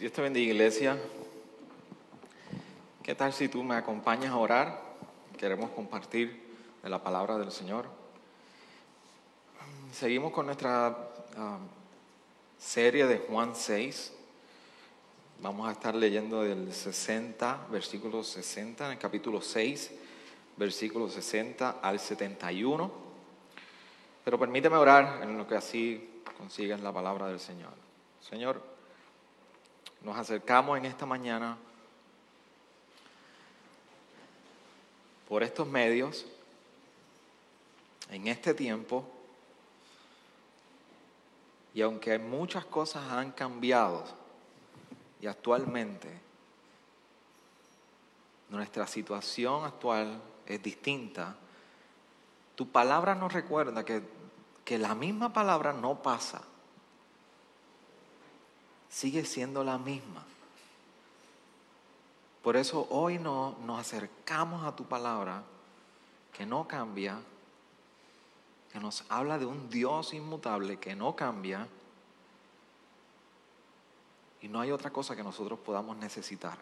Dios te bendiga, iglesia. ¿Qué tal si tú me acompañas a orar? Queremos compartir de la palabra del Señor. Seguimos con nuestra ah, serie de Juan 6. Vamos a estar leyendo del 60, versículo 60, en el capítulo 6, versículo 60 al 71. Pero permíteme orar en lo que así consigas la palabra del Señor. Señor, nos acercamos en esta mañana por estos medios, en este tiempo, y aunque muchas cosas han cambiado y actualmente nuestra situación actual es distinta, tu palabra nos recuerda que, que la misma palabra no pasa sigue siendo la misma. Por eso hoy no, nos acercamos a tu palabra que no cambia, que nos habla de un Dios inmutable que no cambia y no hay otra cosa que nosotros podamos necesitar.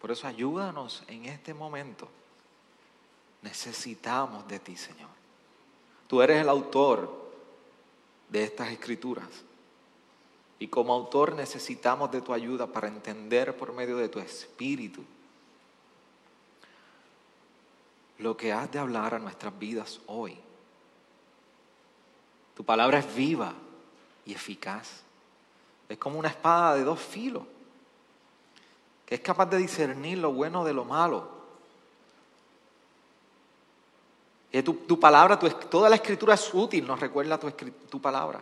Por eso ayúdanos en este momento. Necesitamos de ti, Señor. Tú eres el autor de estas escrituras. Y como autor necesitamos de tu ayuda para entender por medio de tu espíritu lo que has de hablar a nuestras vidas hoy. Tu palabra es viva y eficaz. Es como una espada de dos filos, que es capaz de discernir lo bueno de lo malo. Tu palabra, toda la escritura es útil, nos recuerda tu, tu palabra.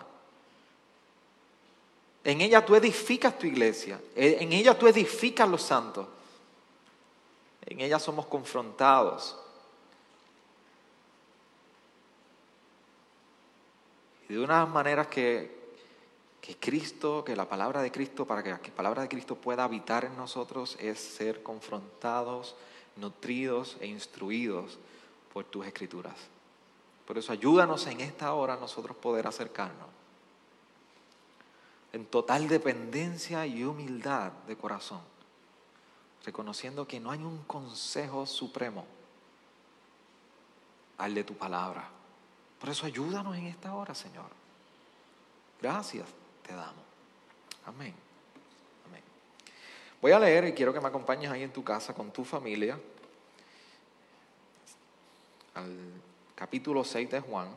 En ella tú edificas tu iglesia. En ella tú edificas los santos. En ella somos confrontados. Y de una manera que, que Cristo, que la palabra de Cristo, para que la palabra de Cristo pueda habitar en nosotros, es ser confrontados, nutridos e instruidos por tus escrituras. Por eso ayúdanos en esta hora nosotros poder acercarnos en total dependencia y humildad de corazón, reconociendo que no hay un consejo supremo al de tu palabra. Por eso ayúdanos en esta hora, Señor. Gracias te damos. Amén. Amén. Voy a leer y quiero que me acompañes ahí en tu casa con tu familia al capítulo 6 de Juan,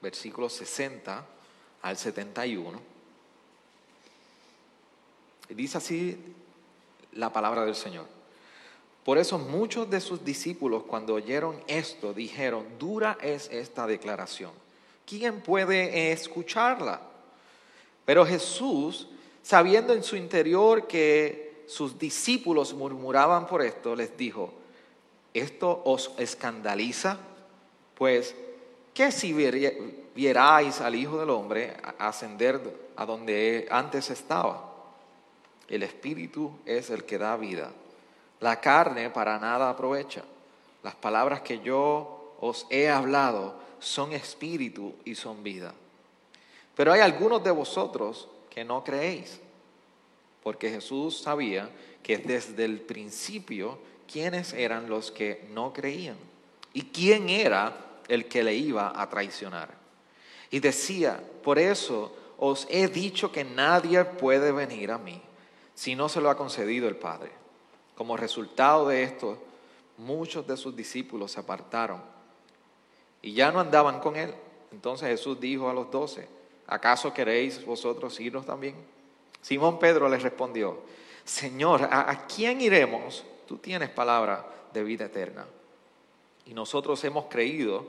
versículo 60 al 71. Dice así la palabra del Señor. Por eso muchos de sus discípulos cuando oyeron esto dijeron, dura es esta declaración. ¿Quién puede escucharla? Pero Jesús, sabiendo en su interior que sus discípulos murmuraban por esto, les dijo, ¿esto os escandaliza? Pues, ¿qué si vierais al Hijo del Hombre ascender a donde antes estaba. El Espíritu es el que da vida. La carne para nada aprovecha. Las palabras que yo os he hablado son espíritu y son vida. Pero hay algunos de vosotros que no creéis, porque Jesús sabía que desde el principio quiénes eran los que no creían y quién era el que le iba a traicionar. Y decía, por eso os he dicho que nadie puede venir a mí si no se lo ha concedido el Padre. Como resultado de esto, muchos de sus discípulos se apartaron y ya no andaban con él. Entonces Jesús dijo a los doce, ¿acaso queréis vosotros irnos también? Simón Pedro les respondió, Señor, ¿a, ¿a quién iremos? Tú tienes palabra de vida eterna. Y nosotros hemos creído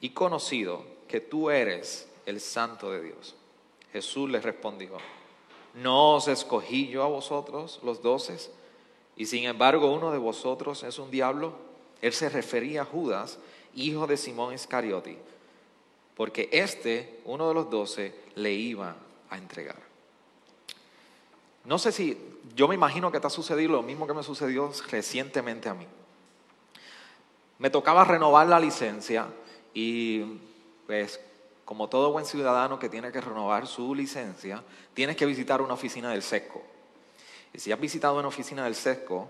y conocido que tú eres el santo de Dios. Jesús les respondió, ¿no os escogí yo a vosotros los doces? Y sin embargo uno de vosotros es un diablo. Él se refería a Judas, hijo de Simón Iscariote, porque este, uno de los doce, le iba a entregar. No sé si, yo me imagino que te ha sucedido lo mismo que me sucedió recientemente a mí. Me tocaba renovar la licencia y pues como todo buen ciudadano que tiene que renovar su licencia, tienes que visitar una oficina del SESCO. Y si has visitado una oficina del SESCO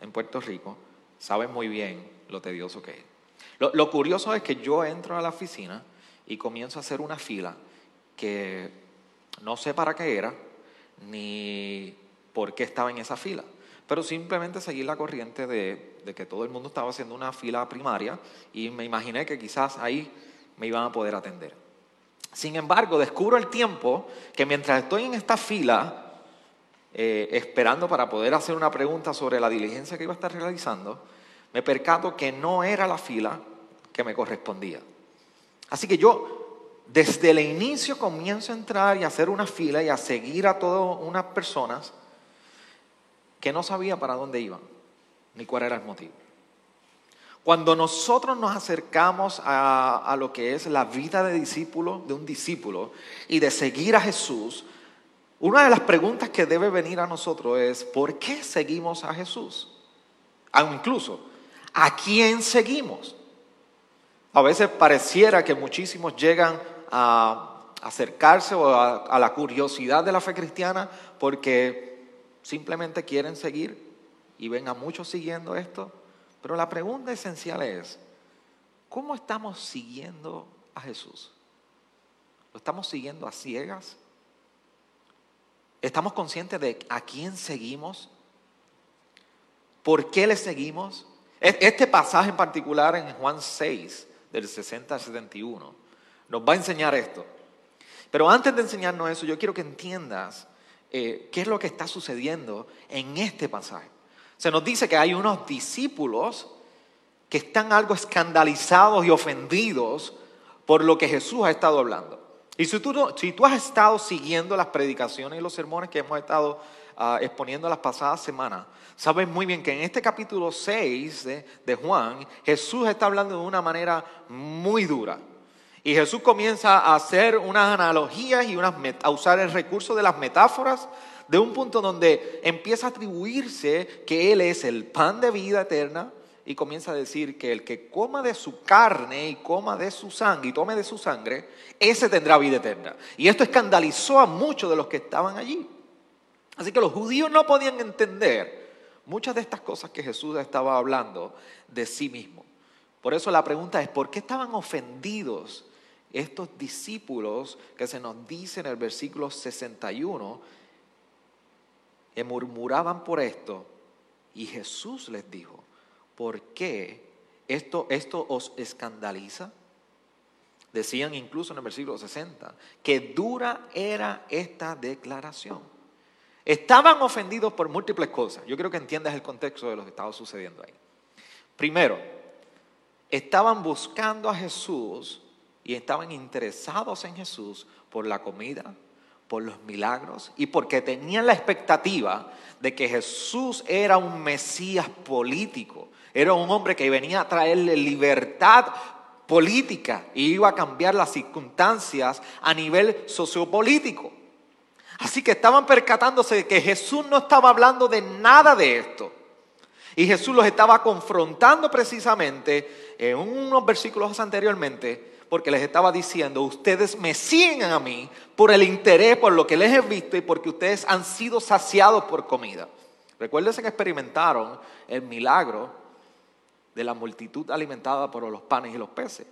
en Puerto Rico, sabes muy bien lo tedioso que es. Lo, lo curioso es que yo entro a la oficina y comienzo a hacer una fila que no sé para qué era, ni por qué estaba en esa fila, pero simplemente seguí la corriente de, de que todo el mundo estaba haciendo una fila primaria y me imaginé que quizás ahí me iban a poder atender. Sin embargo, descubro el tiempo que mientras estoy en esta fila, eh, esperando para poder hacer una pregunta sobre la diligencia que iba a estar realizando, me percato que no era la fila que me correspondía. Así que yo, desde el inicio, comienzo a entrar y a hacer una fila y a seguir a todas unas personas que no sabía para dónde iban, ni cuál era el motivo. Cuando nosotros nos acercamos a, a, lo que es la vida de discípulo, de un discípulo, y de seguir a Jesús, una de las preguntas que debe venir a nosotros es, ¿por qué seguimos a Jesús? Ah, incluso, ¿a quién seguimos? A veces pareciera que muchísimos llegan a acercarse o a, a la curiosidad de la fe cristiana porque simplemente quieren seguir y ven a muchos siguiendo esto pero la pregunta esencial es, ¿cómo estamos siguiendo a Jesús? ¿Lo estamos siguiendo a ciegas? ¿Estamos conscientes de a quién seguimos? ¿Por qué le seguimos? Este pasaje en particular en Juan 6, del 60 al 71, nos va a enseñar esto. Pero antes de enseñarnos eso, yo quiero que entiendas eh, qué es lo que está sucediendo en este pasaje. Se nos dice que hay unos discípulos que están algo escandalizados y ofendidos por lo que Jesús ha estado hablando. Y si tú, has estado siguiendo las predicaciones y los sermones que hemos estado uh, exponiendo las pasadas semanas, sabes muy bien que en este capítulo 6 de, Juan, Jesús está hablando de una manera muy dura. Y Jesús comienza a hacer unas analogías y a usar el recurso de las metáforas de un punto donde empieza a atribuirse que Él es el pan de vida eterna y comienza a decir que el que coma de su carne y coma de su sangre y tome de su sangre, ese tendrá vida eterna. Y esto escandalizó a muchos de los que estaban allí. Así que los judíos no podían entender muchas de estas cosas que Jesús estaba hablando de sí mismo. Por eso la pregunta es, ¿por qué estaban ofendidos estos discípulos que se nos dice en el versículo 61 que murmuraban por esto. Y Jesús les dijo, ¿por qué esto, esto os escandaliza? Decían incluso en el versículo 60 que dura era esta declaración. Estaban ofendidos por múltiples cosas. Yo creo que entiendas el contexto de lo que estaba sucediendo ahí. Primero, estaban buscando a Jesús y estaban interesados en Jesús por la comida, por los milagros y porque tenían la expectativa de que Jesús era un Mesías político, era un hombre que venía a traerle libertad política y iba a cambiar las circunstancias a nivel sociopolítico. Así que estaban percatándose de que Jesús no estaba hablando de nada de esto. Y Jesús los estaba confrontando precisamente en unos versículos anteriormente porque les estaba diciendo, ustedes me siguen a mí por el interés, por lo que les he visto y porque ustedes han sido saciados por comida. Recuérdense que experimentaron el milagro de la multitud alimentada por los panes y los peces.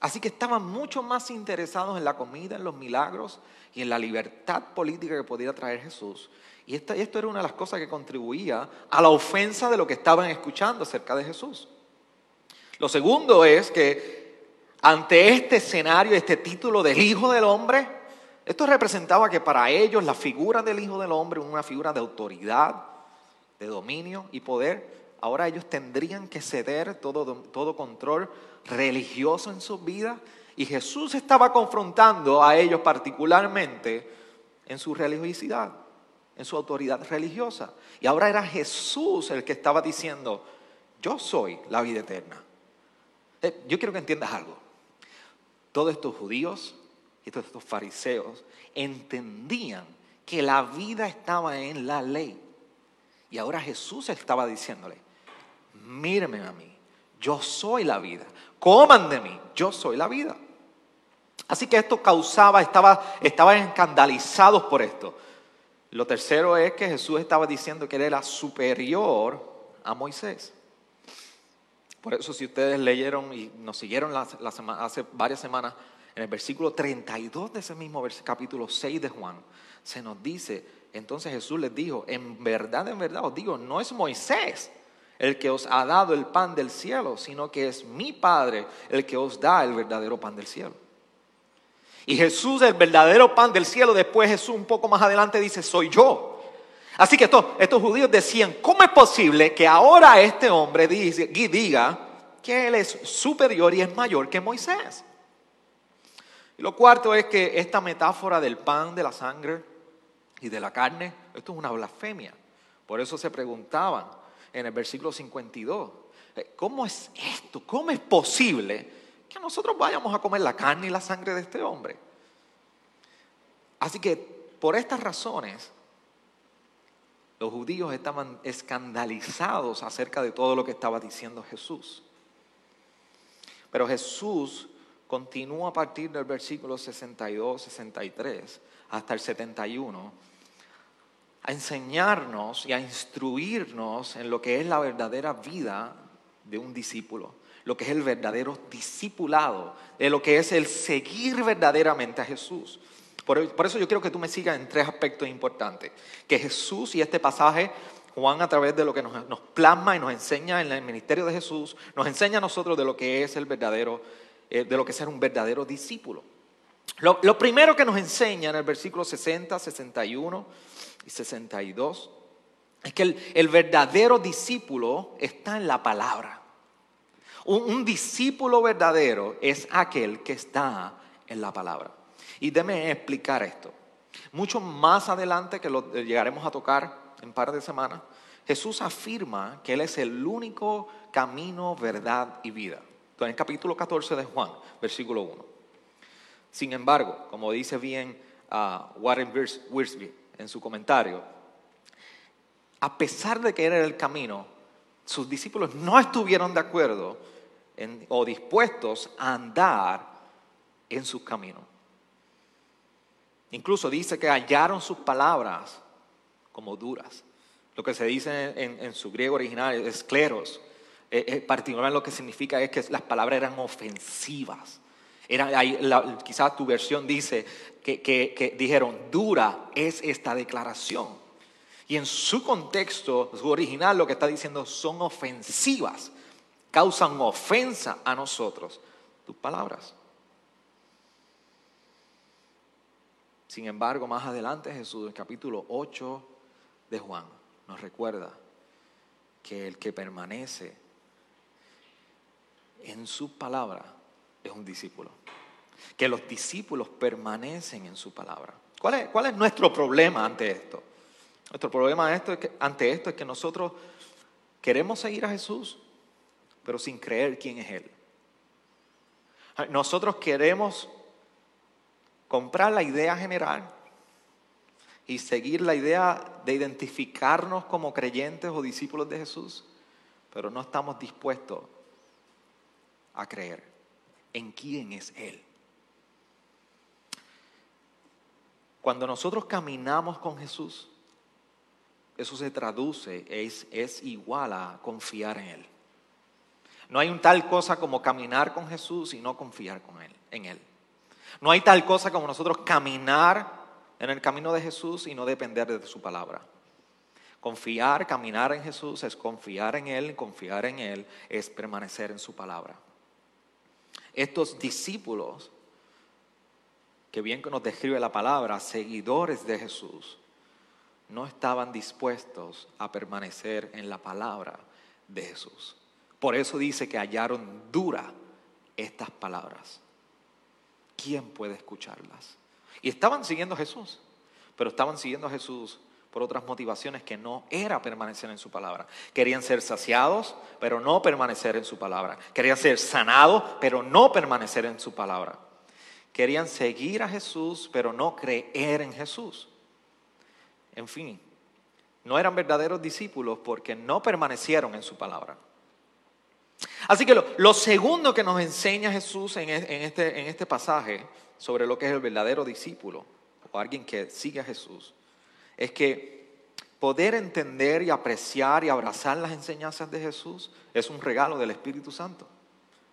Así que estaban mucho más interesados en la comida, en los milagros y en la libertad política que podía traer Jesús. Y esto, esto era una de las cosas que contribuía a la ofensa de lo que estaban escuchando acerca de Jesús. Lo segundo es que ante este escenario, este título del Hijo del Hombre, esto representaba que para ellos la figura del Hijo del Hombre, una figura de autoridad, de dominio y poder, ahora ellos tendrían que ceder todo, control religioso en sus vidas. Y Jesús estaba confrontando a ellos particularmente en su religiosidad, en su autoridad religiosa. Y ahora era Jesús el que estaba diciendo, yo soy la vida eterna. Eh, yo quiero que entiendas algo. Todos estos judíos y todos estos fariseos entendían que la vida estaba en la ley. Y ahora Jesús estaba diciéndole, míreme a mí, yo soy la vida, coman de mí, yo soy la vida. Así que esto causaba, estaba, estaban escandalizados por esto. Lo tercero es que Jesús estaba diciendo que él era superior a Moisés. Por eso si ustedes leyeron y nos siguieron hace varias semanas, en el versículo 32 de ese mismo capítulo 6 de Juan, se nos dice, entonces Jesús les dijo, en verdad, en verdad os digo, no es Moisés el que os ha dado el pan del cielo, sino que es mi Padre el que os da el verdadero pan del cielo. Y Jesús, el verdadero pan del cielo, después Jesús un poco más adelante dice, soy yo. Así que estos, judíos decían, ¿cómo es posible que ahora este hombre diga que él es superior y es mayor que Moisés? Y lo cuarto es que esta metáfora del pan, de la sangre y de la carne, esto es una blasfemia. Por eso se preguntaban en el versículo 52, eh, ¿cómo es esto? ¿Cómo es posible que nosotros vayamos a comer la carne y la sangre de este hombre? Así que por estas razones, los judíos estaban escandalizados acerca de todo lo que estaba diciendo Jesús. Pero Jesús continúa a partir del versículo 62, 63 hasta el 71 a enseñarnos y a instruirnos en lo que es la verdadera vida de un discípulo, lo que es el verdadero discipulado, de lo que es el seguir verdaderamente a Jesús. Por, eso yo quiero que tú me sigas en tres aspectos importantes. Que Jesús y este pasaje, Juan a través de lo que nos, plasma y nos enseña en el ministerio de Jesús, nos enseña a nosotros de lo que es el verdadero, eh, de lo que es ser un verdadero discípulo. Lo, lo primero que nos enseña en el versículo 60, 61 y 62 es que el, verdadero discípulo está en la palabra. un discípulo verdadero es aquel que está en la palabra. Y déme explicar esto. Mucho más adelante, que lo llegaremos a tocar en un par de semanas, Jesús afirma que Él es el único camino, verdad y vida. Entonces, en el capítulo 14 de Juan, versículo 1. Sin embargo, como dice bien uh, Warren Wiersbe en su comentario, a pesar de que era el camino, sus discípulos no estuvieron de acuerdo o dispuestos a andar en sus caminos. Incluso dice que hallaron sus palabras como duras. Lo que se dice en, su griego original es cleros. Eh, eh, particularmente lo que significa es que las palabras eran ofensivas. quizás tu versión dice que dijeron, dura es esta declaración. Y en su contexto, su original, lo que está diciendo son ofensivas, causan ofensa a nosotros, tus palabras. Sin embargo, más adelante Jesús, en el capítulo 8 de Juan, nos recuerda que el que permanece en su palabra es un discípulo. Que los discípulos permanecen en su palabra. ¿Cuál es, cuál es nuestro problema ante esto? Nuestro problema ante esto es que nosotros queremos seguir a Jesús, pero sin creer quién es Él. Nosotros queremos comprar la idea general y seguir la idea de identificarnos como creyentes o discípulos de Jesús, pero no estamos dispuestos a creer en quién es Él. Cuando nosotros caminamos con Jesús, eso se traduce, es, es igual a confiar en Él. No hay un tal cosa como caminar con Jesús y no confiar con él, en Él. No hay tal cosa como nosotros caminar en el camino de Jesús y no depender de su palabra. Confiar, caminar en Jesús es confiar en Él, confiar en Él es permanecer en su palabra. Estos discípulos, que bien nos describe la palabra, seguidores de Jesús, no estaban dispuestos a permanecer en la palabra de Jesús. Por eso dice que hallaron dura estas palabras. ¿Quién puede escucharlas? Y estaban siguiendo a Jesús, pero estaban siguiendo a Jesús por otras motivaciones que no era permanecer en su palabra. Querían ser saciados, pero no permanecer en su palabra. Querían ser sanados, pero no permanecer en su palabra. Querían seguir a Jesús, pero no creer en Jesús. En fin, no eran verdaderos discípulos porque no permanecieron en su palabra. Así que lo, segundo que nos enseña Jesús en, este, en este pasaje, sobre lo que es el verdadero discípulo o alguien que sigue a Jesús es que poder entender y apreciar y abrazar las enseñanzas de Jesús es un regalo del Espíritu Santo.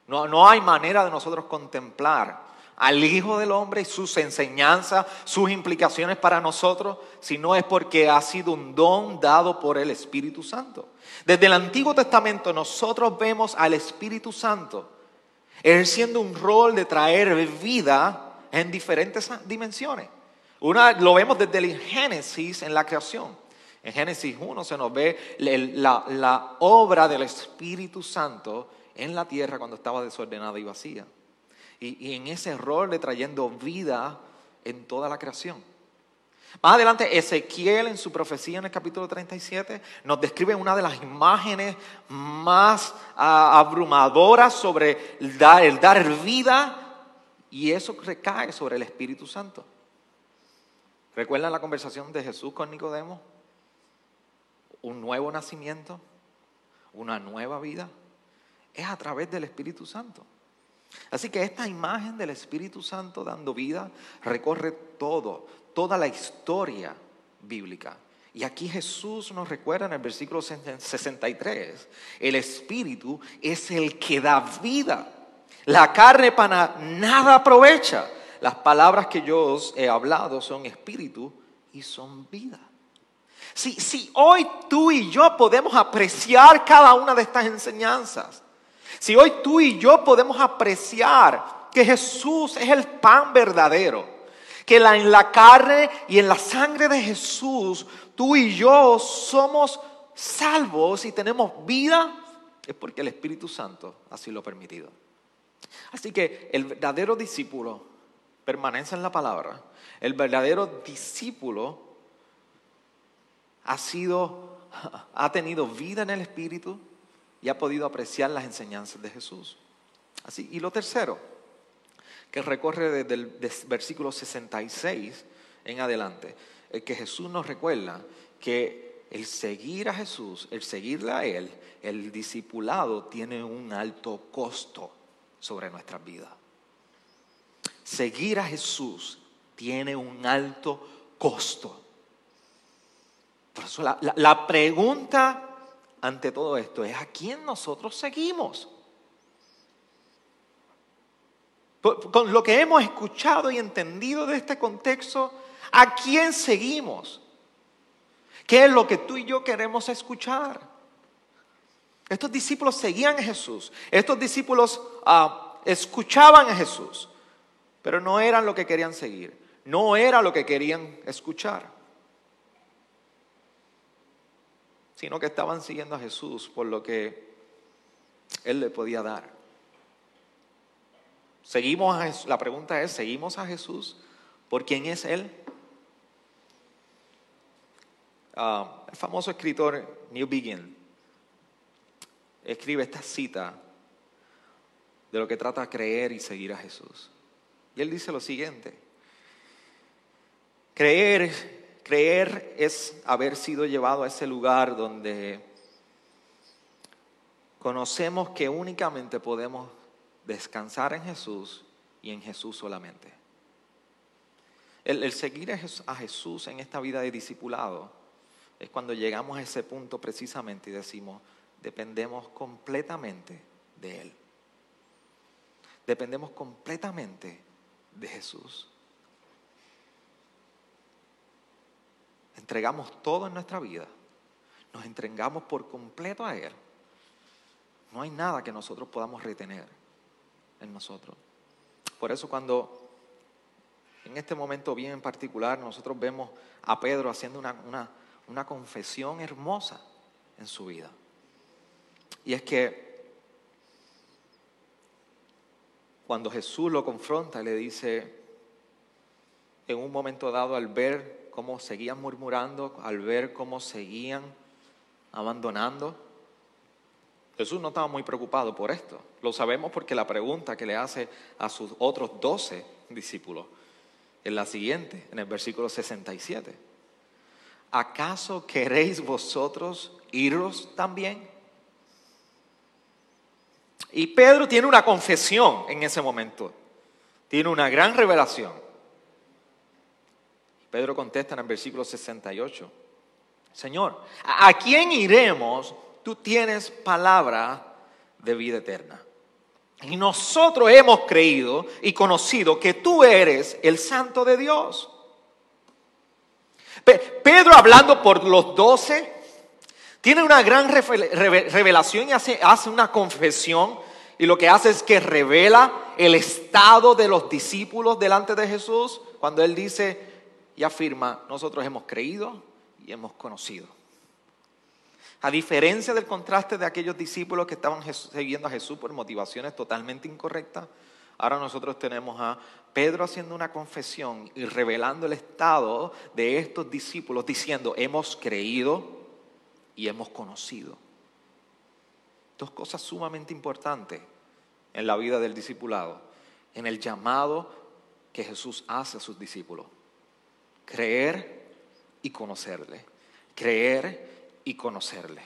No, no hay manera de nosotros contemplar al Hijo del Hombre y sus enseñanzas, sus implicaciones para nosotros, si no es porque ha sido un don dado por el Espíritu Santo. Desde el Antiguo Testamento nosotros vemos al Espíritu Santo ejerciendo un rol de traer vida en diferentes dimensiones. Una lo vemos desde el Génesis en la creación. En Génesis 1 se nos ve la obra del Espíritu Santo en la tierra cuando estaba desordenada y vacía y, en ese rol de trayendo vida en toda la creación. Más adelante, Ezequiel en su profecía en el capítulo 37 nos describe una de las imágenes más ah, abrumadoras sobre el dar, el dar vida y eso recae sobre el Espíritu Santo. ¿Recuerdan la conversación de Jesús con Nicodemo? Un nuevo nacimiento, una nueva vida, es a través del Espíritu Santo. Así que esta imagen del Espíritu Santo dando vida recorre todo, toda la historia bíblica. Y aquí Jesús nos recuerda en el versículo 63, el Espíritu es el que da vida. La carne para nada aprovecha. Las palabras que yo os he hablado son espíritu y son vida. Si, si hoy tú y yo podemos apreciar cada una de estas enseñanzas, si hoy tú y yo podemos apreciar que Jesús es el pan verdadero, que en la carne y en la sangre de Jesús tú y yo somos salvos y tenemos vida, es porque el Espíritu Santo así lo ha permitido. Así que el verdadero discípulo permanece en la palabra. El verdadero discípulo ha sido, ha tenido vida en el Espíritu, y ha podido apreciar las enseñanzas de Jesús. Así, y lo tercero, que recorre desde el versículo 66 en adelante, es que Jesús nos recuerda que el seguir a Jesús, el seguirle a Él, el discipulado tiene un alto costo sobre nuestras vidas. Seguir a Jesús tiene un alto costo. La pregunta ante todo esto es a quién nosotros seguimos. Con lo que hemos escuchado y entendido de este contexto, ¿a quién seguimos? ¿Qué es lo que tú y yo queremos escuchar? Estos discípulos seguían a Jesús, estos discípulos ah, escuchaban a Jesús, pero no eran lo que querían seguir, no era lo que querían escuchar. Sino que estaban siguiendo a Jesús por lo que Él le podía dar. Seguimos a Jesús. La pregunta es, ¿seguimos a Jesús por quién es Él? Ah, el famoso escritor New Begin escribe esta cita de lo que trata creer y seguir a Jesús. Y él dice lo siguiente, creer Creer es haber sido llevado a ese lugar donde conocemos que únicamente podemos descansar en Jesús y en Jesús solamente. El, seguir a Jesús en esta vida de discipulado es cuando llegamos a ese punto precisamente y decimos, dependemos completamente de Él. Dependemos completamente de Jesús. Entregamos todo en nuestra vida, nos entregamos por completo a Él, no hay nada que nosotros podamos retener en nosotros. Por eso cuando en este momento bien en particular nosotros vemos a Pedro haciendo una, una confesión hermosa en su vida. Y es que cuando Jesús lo confronta, le dice, en un momento dado al ver cómo seguían murmurando, al ver cómo seguían abandonando. Jesús no estaba muy preocupado por esto. Lo sabemos porque la pregunta que le hace a sus otros doce discípulos es la siguiente, en el versículo 67. ¿Acaso queréis vosotros iros también? Y Pedro tiene una confesión en ese momento. tiene una gran revelación. Pedro contesta en el versículo 68, Señor, ¿a quién iremos? Tú tienes palabra de vida eterna. Y nosotros hemos creído y conocido que tú eres el santo de Dios. Pedro hablando por los doce, tiene una gran revelación y hace, hace una confesión y lo que hace es que revela el estado de los discípulos delante de Jesús cuando él dice y afirma, nosotros hemos creído y hemos conocido. A diferencia del contraste de aquellos discípulos que estaban siguiendo a Jesús por motivaciones totalmente incorrectas, ahora nosotros tenemos a Pedro haciendo una confesión y revelando el estado de estos discípulos, diciendo, hemos creído y hemos conocido. Dos cosas sumamente importantes en la vida del discipulado, en el llamado que Jesús hace a sus discípulos. Creer y conocerle. Creer y conocerle.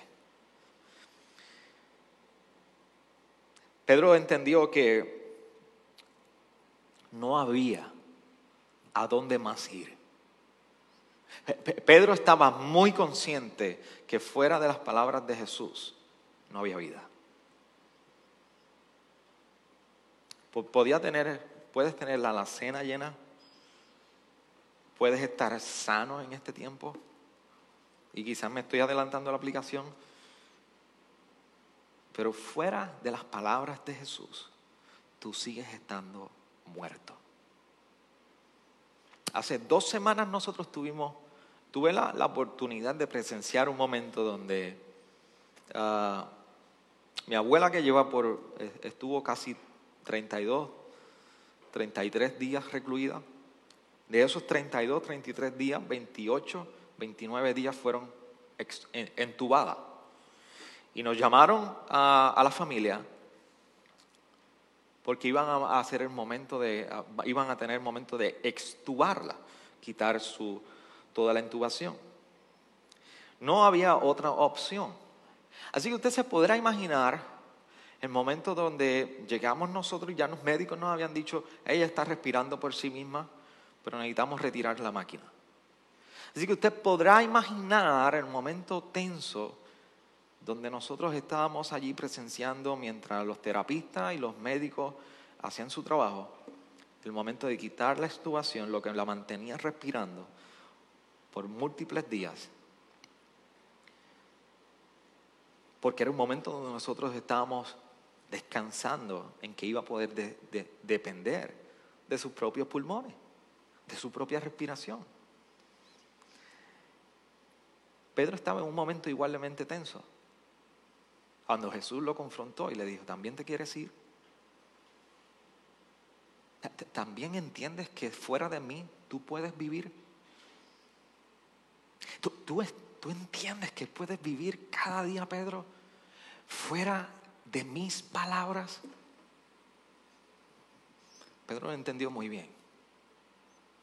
Pedro entendió que no había a dónde más ir. Pedro estaba muy consciente que fuera de las palabras de Jesús no había vida. Podía tener, puedes tener la alacena llena, puedes estar sano en este tiempo, y quizás me estoy adelantando la aplicación, pero fuera de las palabras de Jesús, tú sigues estando muerto. Hace dos semanas nosotros tuvimos, tuve la, oportunidad de presenciar un momento donde ah, mi abuela que lleva por, estuvo casi 32, 33 días recluida, de esos 32, 33 días, 28 29 días fueron entubadas. Y nos llamaron a, la familia porque iban a hacer el momento de, iban a tener el momento de extubarla, quitar su, toda la intubación. No había otra opción. Así que usted se podrá imaginar el momento donde llegamos nosotros y ya los médicos nos habían dicho, ella está respirando por sí misma, pero necesitamos retirar la máquina. Así que usted podrá imaginar el momento tenso donde nosotros estábamos allí presenciando mientras los terapistas y los médicos hacían su trabajo, el momento de quitar la extubación, lo que la mantenía respirando por múltiples días. Porque era un momento donde nosotros estábamos descansando en que iba a poder depender de sus propios pulmones, de su propia respiración. Pedro estaba en un momento igualmente tenso. Cuando Jesús lo confrontó y le dijo, ¿también te quieres ir? ¿También entiendes que fuera de mí tú puedes vivir? ¿Tú, tú entiendes que puedes vivir cada día, Pedro, fuera de mis palabras? Pedro lo entendió muy bien.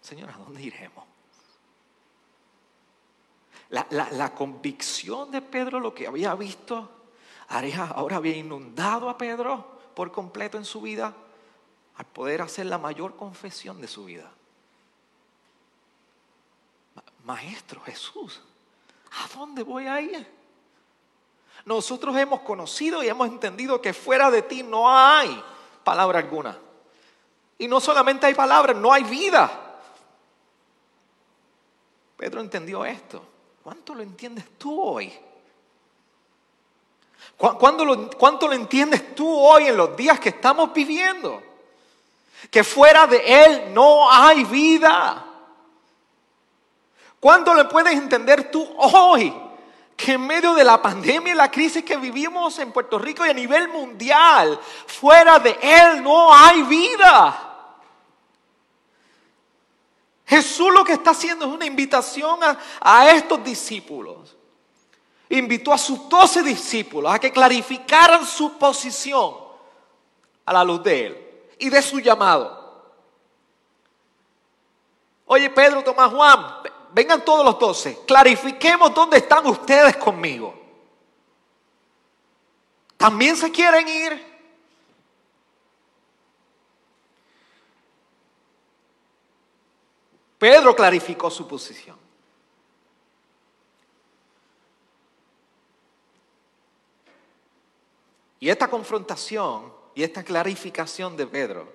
Señor, ¿a dónde iremos? La, convicción de Pedro, lo que había visto, ahora había inundado a Pedro por completo en su vida, al poder hacer la mayor confesión de su vida. Maestro Jesús, ¿a dónde voy a ir? Nosotros hemos conocido y hemos entendido que fuera de ti no hay palabra alguna. Y no solamente hay palabra, no hay vida. Pedro entendió esto. ¿Cuánto lo entiendes tú hoy? ¿Cuánto lo, ¿Cuánto lo entiendes tú hoy en los días que estamos viviendo? Que fuera de Él no hay vida. ¿Cuánto le puedes entender tú hoy? Que en medio de la pandemia y la crisis que vivimos en Puerto Rico y a nivel mundial, fuera de Él no hay vida. Jesús lo que está haciendo es una invitación a, estos discípulos. Invitó a sus doce discípulos a que clarificaran su posición a la luz de Él y de su llamado. Oye, Pedro, Tomás, Juan, vengan todos los doce, clarifiquemos dónde están ustedes conmigo. ¿También se quieren ir? Pedro clarificó su posición. Y esta confrontación y esta clarificación de Pedro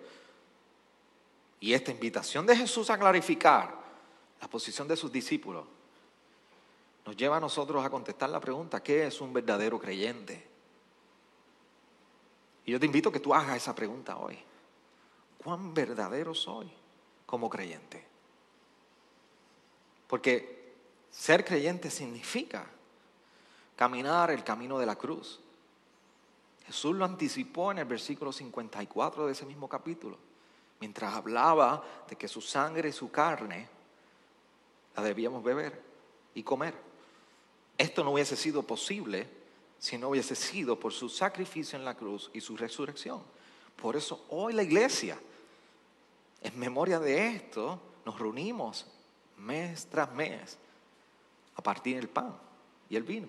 y esta invitación de Jesús a clarificar la posición de sus discípulos nos lleva a nosotros a contestar la pregunta, ¿qué es un verdadero creyente? Y yo te invito a que tú hagas esa pregunta hoy. ¿Cuán verdadero soy como creyente? Porque ser creyente significa caminar el camino de la cruz. Jesús lo anticipó en el versículo 54 de ese mismo capítulo, mientras hablaba de que su sangre y su carne la debíamos beber y comer. Esto no hubiese sido posible si no hubiese sido por su sacrificio en la cruz y su resurrección. Por eso hoy la iglesia, en memoria de esto, nos reunimos mes tras mes a partir del pan y el vino.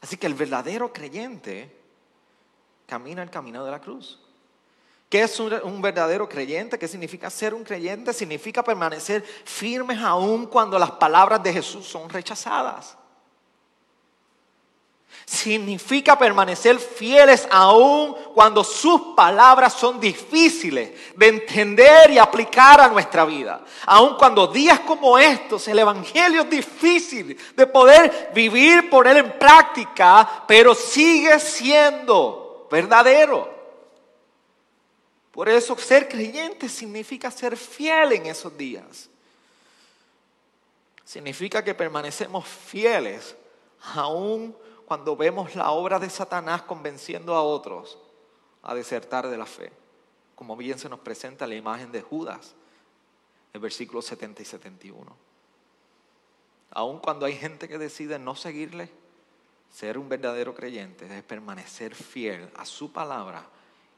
Así que el verdadero creyente camina el camino de la cruz. ¿Qué es un, verdadero creyente? ¿Qué significa ser un creyente? Significa permanecer firmes aún cuando las palabras de Jesús son rechazadas. Significa permanecer fieles aún cuando sus palabras son difíciles de entender y aplicar a nuestra vida. Aún cuando días como estos, el Evangelio es difícil de poder vivir, poner en práctica, pero sigue siendo verdadero. Por eso ser creyente significa ser fiel en esos días. Significa que permanecemos fieles aún cuando vemos la obra de Satanás convenciendo a otros a desertar de la fe. Como bien se nos presenta la imagen de Judas en versículos 70 y 71. Aun cuando hay gente que decide no seguirle, ser un verdadero creyente es permanecer fiel a su palabra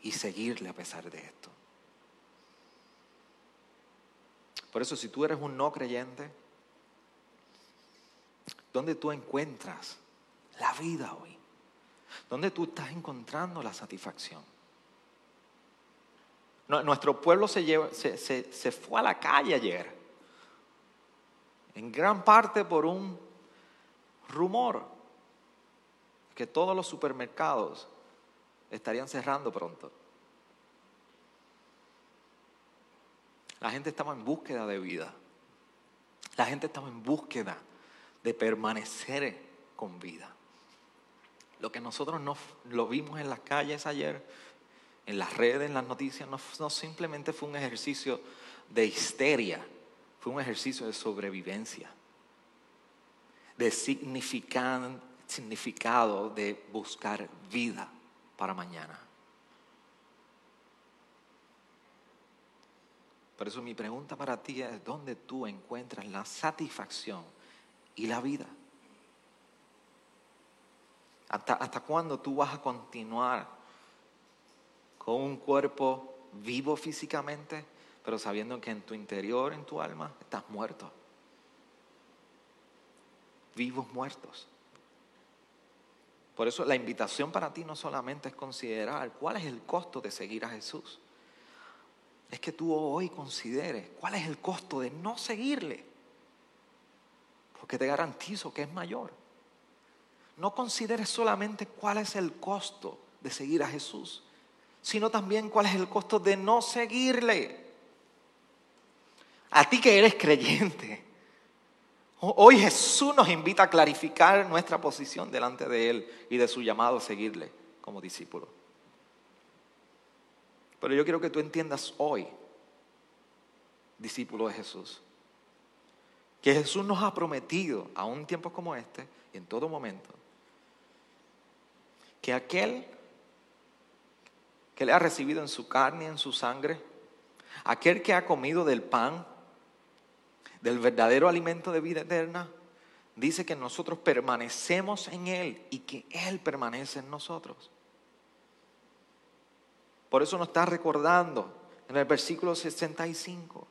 y seguirle a pesar de esto. Por eso si tú eres un no creyente, ¿dónde tú encuentras la vida hoy? ¿Dónde tú estás encontrando la satisfacción? Nuestro pueblo se, se, se fue a la calle ayer, en gran parte por un rumor que todos los supermercados estarían cerrando pronto. La gente estaba en búsqueda de vida. La gente estaba en búsqueda de permanecer con vida. Lo que nosotros no, lo vimos en las calles ayer, en las redes, en las noticias, no, no simplemente fue un ejercicio de histeria, fue un ejercicio de sobrevivencia, de significado de buscar vida para mañana. Por eso mi pregunta para ti es, ¿dónde tú encuentras la satisfacción y la vida? ¿Hasta, hasta cuándo tú vas a continuar con un cuerpo vivo físicamente, pero sabiendo que en tu interior, en tu alma, estás muerto? Vivos muertos. Por eso la invitación para ti no solamente es considerar cuál es el costo de seguir a Jesús. Es que tú hoy consideres cuál es el costo de no seguirle. Porque te garantizo que es mayor. No consideres solamente cuál es el costo de seguir a Jesús, sino también cuál es el costo de no seguirle. A ti que eres creyente, Hoy Jesús nos invita a clarificar nuestra posición delante de Él y de su llamado a seguirle como discípulo. Pero yo quiero que tú entiendas hoy, discípulo de Jesús, que Jesús nos ha prometido, a un tiempo como este, y en todo momento, que aquel que le ha recibido en su carne y en su sangre, aquel que ha comido del pan del verdadero alimento de vida eterna, dice que nosotros permanecemos en Él y que Él permanece en nosotros. Por eso nos está recordando en el versículo 65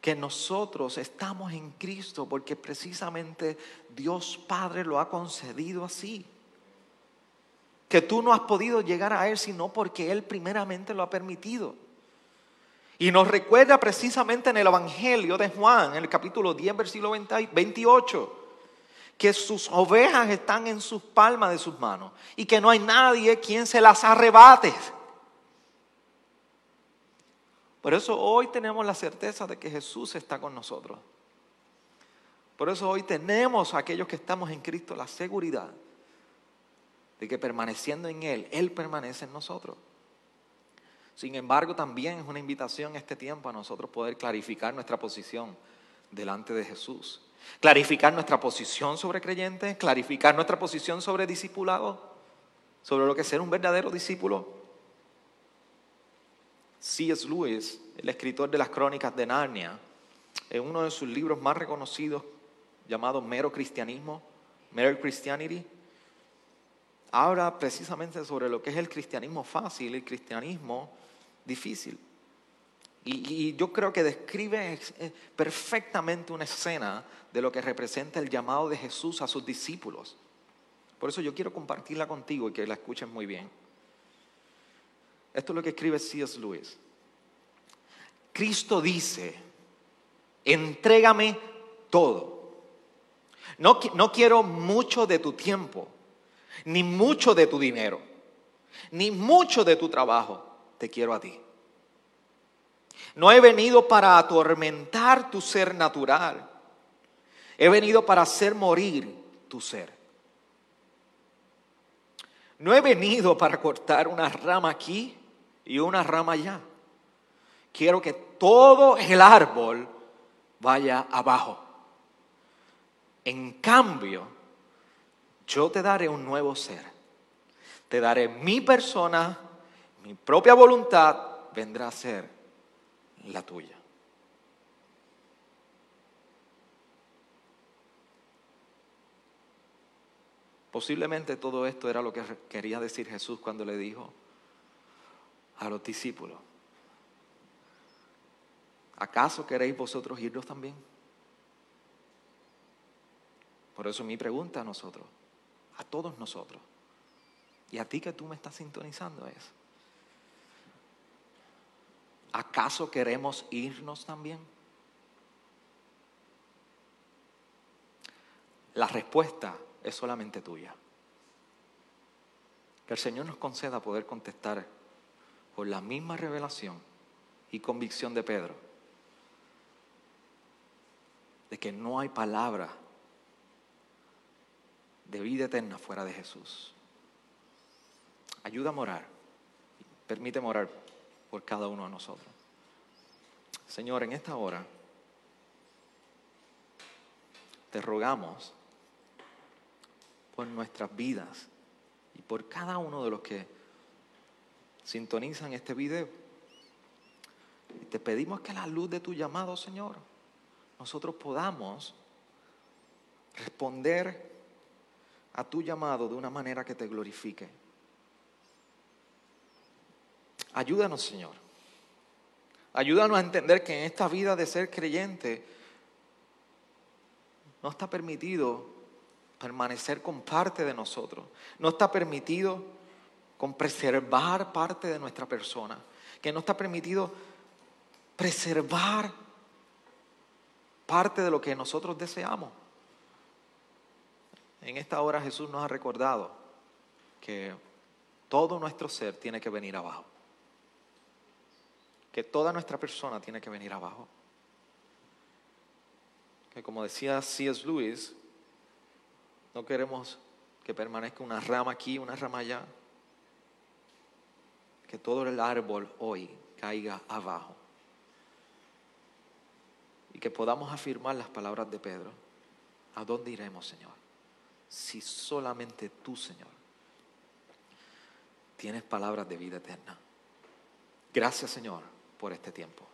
que nosotros estamos en Cristo porque precisamente Dios Padre lo ha concedido así. Que tú no has podido llegar a Él sino porque Él primeramente lo ha permitido. Y nos recuerda precisamente en el Evangelio de Juan, en el capítulo 10, versículo 28, que sus ovejas están en sus palmas de sus manos y que no hay nadie quien se las arrebate. Por eso hoy tenemos la certeza de que Jesús está con nosotros. Por eso hoy tenemos aquellos que estamos en Cristo la seguridad de que permaneciendo en Él, Él permanece en nosotros. Sin embargo, también es una invitación este tiempo a nosotros poder clarificar nuestra posición delante de Jesús. Clarificar nuestra posición sobre creyentes, clarificar nuestra posición sobre discipulado, sobre lo que es ser un verdadero discípulo. C.S. Lewis, el escritor de las crónicas de Narnia, en uno de sus libros más reconocidos llamado Mero Cristianismo, Mere Christianity, habla precisamente sobre lo que es el cristianismo fácil y el cristianismo difícil. Y, yo creo que describe eh, perfectamente una escena de lo que representa el llamado de Jesús a sus discípulos. Por eso yo quiero compartirla contigo y que la escuchen muy bien. Esto es lo que escribe C.S. Lewis. Cristo dice, entrégame todo. No, no quiero mucho de tu tiempo, ni mucho de tu dinero, ni mucho de tu trabajo. Te quiero a ti. No he venido para atormentar tu ser natural. He venido para hacer morir tu ser. No he venido para cortar una rama aquí y una rama allá. Quiero que todo el árbol vaya abajo. En cambio, yo te daré un nuevo ser. Te daré mi persona, mi propia voluntad vendrá a ser la tuya. Posiblemente todo esto era lo que quería decir Jesús cuando le dijo a los discípulos, ¿acaso queréis vosotros irnos también? Por eso mi pregunta a nosotros, a todos nosotros, y a ti que tú me estás sintonizando es, ¿acaso queremos irnos también? La respuesta es solamente tuya. Que el Señor nos conceda poder contestar por la misma revelación y convicción de Pedro de que no hay palabra de vida eterna fuera de Jesús. Ayuda a morar. Permite morar por cada uno de nosotros. Señor, en esta hora te rogamos por nuestras vidas y por cada uno de los que sintonizan este video. Y te pedimos que la luz de tu llamado, Señor, nosotros podamos responder a tu llamado de una manera que te glorifique. Ayúdanos, Señor. Ayúdanos a entender que en esta vida de ser creyente no está permitido permanecer con parte de nosotros. No está permitido con preservar parte de nuestra persona. Que no está permitido preservar parte de lo que nosotros deseamos. En esta hora Jesús nos ha recordado que todo nuestro ser tiene que venir abajo. Que toda nuestra persona tiene que venir abajo. Que como decía C.S. Lewis, no queremos que permanezca una rama aquí, una rama allá. Que todo el árbol hoy caiga abajo. Y que podamos afirmar las palabras de Pedro. ¿A dónde iremos, Señor? Si solamente tú, Señor, tienes palabras de vida eterna. Gracias, Señor, por este tiempo.